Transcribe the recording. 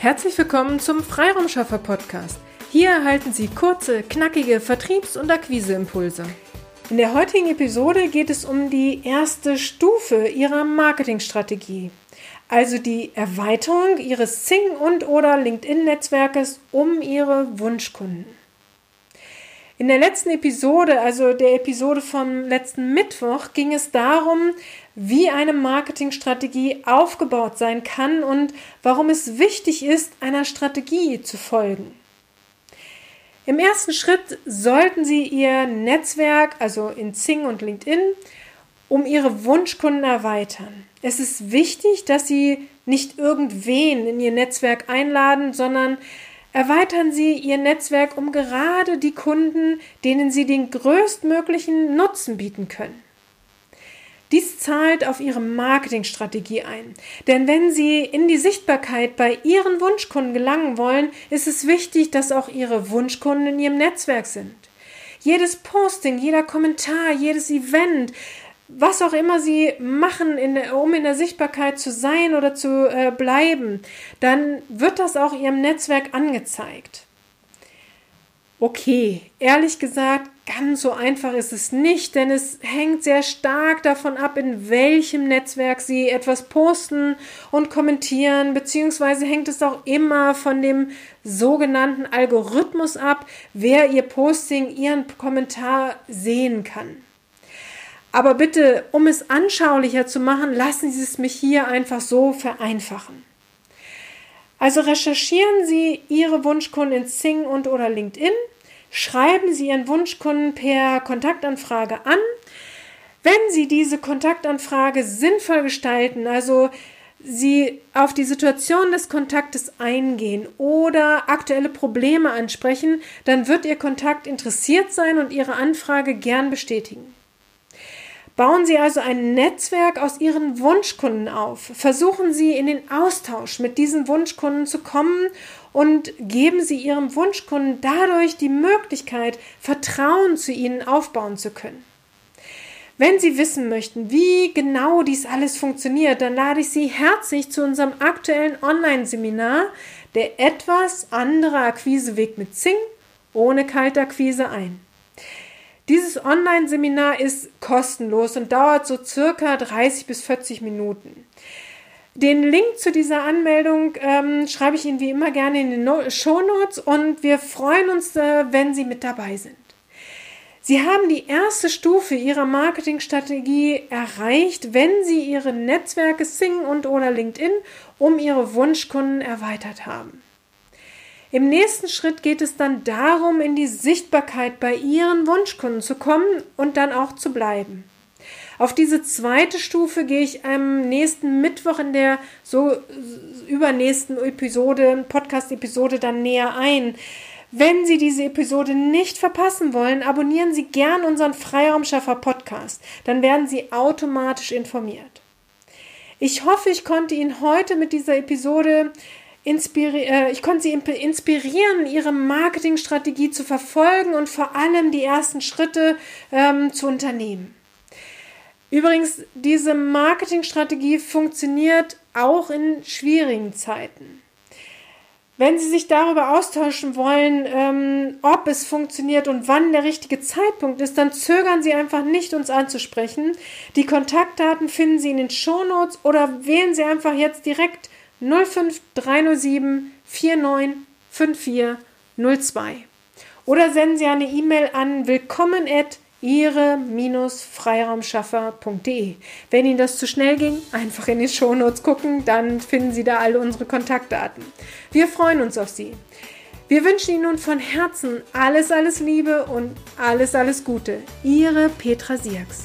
Herzlich willkommen zum Freiraumschaffer Podcast. Hier erhalten Sie kurze, knackige Vertriebs- und Akquiseimpulse. In der heutigen Episode geht es um die erste Stufe Ihrer Marketingstrategie, also die Erweiterung Ihres Zing- und oder LinkedIn-Netzwerkes um Ihre Wunschkunden. In der letzten Episode, also der Episode vom letzten Mittwoch, ging es darum, wie eine Marketingstrategie aufgebaut sein kann und warum es wichtig ist, einer Strategie zu folgen. Im ersten Schritt sollten Sie Ihr Netzwerk, also in Zing und LinkedIn, um Ihre Wunschkunden erweitern. Es ist wichtig, dass Sie nicht irgendwen in Ihr Netzwerk einladen, sondern Erweitern Sie Ihr Netzwerk um gerade die Kunden, denen Sie den größtmöglichen Nutzen bieten können. Dies zahlt auf Ihre Marketingstrategie ein. Denn wenn Sie in die Sichtbarkeit bei Ihren Wunschkunden gelangen wollen, ist es wichtig, dass auch Ihre Wunschkunden in Ihrem Netzwerk sind. Jedes Posting, jeder Kommentar, jedes Event, was auch immer sie machen, in, um in der Sichtbarkeit zu sein oder zu äh, bleiben, dann wird das auch ihrem Netzwerk angezeigt. Okay, ehrlich gesagt, ganz so einfach ist es nicht, denn es hängt sehr stark davon ab, in welchem Netzwerk Sie etwas posten und kommentieren, beziehungsweise hängt es auch immer von dem sogenannten Algorithmus ab, wer Ihr Posting, Ihren Kommentar sehen kann. Aber bitte, um es anschaulicher zu machen, lassen Sie es mich hier einfach so vereinfachen. Also recherchieren Sie Ihre Wunschkunden in Sing und oder LinkedIn, schreiben Sie Ihren Wunschkunden per Kontaktanfrage an. Wenn Sie diese Kontaktanfrage sinnvoll gestalten, also Sie auf die Situation des Kontaktes eingehen oder aktuelle Probleme ansprechen, dann wird Ihr Kontakt interessiert sein und Ihre Anfrage gern bestätigen. Bauen Sie also ein Netzwerk aus Ihren Wunschkunden auf. Versuchen Sie in den Austausch mit diesen Wunschkunden zu kommen und geben Sie Ihrem Wunschkunden dadurch die Möglichkeit, Vertrauen zu Ihnen aufbauen zu können. Wenn Sie wissen möchten, wie genau dies alles funktioniert, dann lade ich Sie herzlich zu unserem aktuellen Online-Seminar Der etwas andere Akquiseweg mit Zing ohne Kaltakquise ein. Dieses Online-Seminar ist kostenlos und dauert so circa 30 bis 40 Minuten. Den Link zu dieser Anmeldung ähm, schreibe ich Ihnen wie immer gerne in den no Show Notes und wir freuen uns, äh, wenn Sie mit dabei sind. Sie haben die erste Stufe Ihrer Marketingstrategie erreicht, wenn Sie Ihre Netzwerke Sing und oder LinkedIn um Ihre Wunschkunden erweitert haben. Im nächsten Schritt geht es dann darum, in die Sichtbarkeit bei Ihren Wunschkunden zu kommen und dann auch zu bleiben. Auf diese zweite Stufe gehe ich am nächsten Mittwoch in der so übernächsten Episode, Podcast-Episode dann näher ein. Wenn Sie diese Episode nicht verpassen wollen, abonnieren Sie gern unseren Freiraumschaffer Podcast. Dann werden Sie automatisch informiert. Ich hoffe, ich konnte Ihnen heute mit dieser Episode ich konnte sie inspirieren, ihre Marketingstrategie zu verfolgen und vor allem die ersten Schritte ähm, zu unternehmen. Übrigens, diese Marketingstrategie funktioniert auch in schwierigen Zeiten. Wenn Sie sich darüber austauschen wollen, ähm, ob es funktioniert und wann der richtige Zeitpunkt ist, dann zögern Sie einfach nicht, uns anzusprechen. Die Kontaktdaten finden Sie in den Shownotes oder wählen Sie einfach jetzt direkt 05307 495402. Oder senden Sie eine E-Mail an willkommen ihre-freiraumschaffer.de. Wenn Ihnen das zu schnell ging, einfach in die Shownotes gucken, dann finden Sie da alle unsere Kontaktdaten. Wir freuen uns auf Sie. Wir wünschen Ihnen nun von Herzen alles, alles Liebe und alles, alles Gute. Ihre Petra Sierks.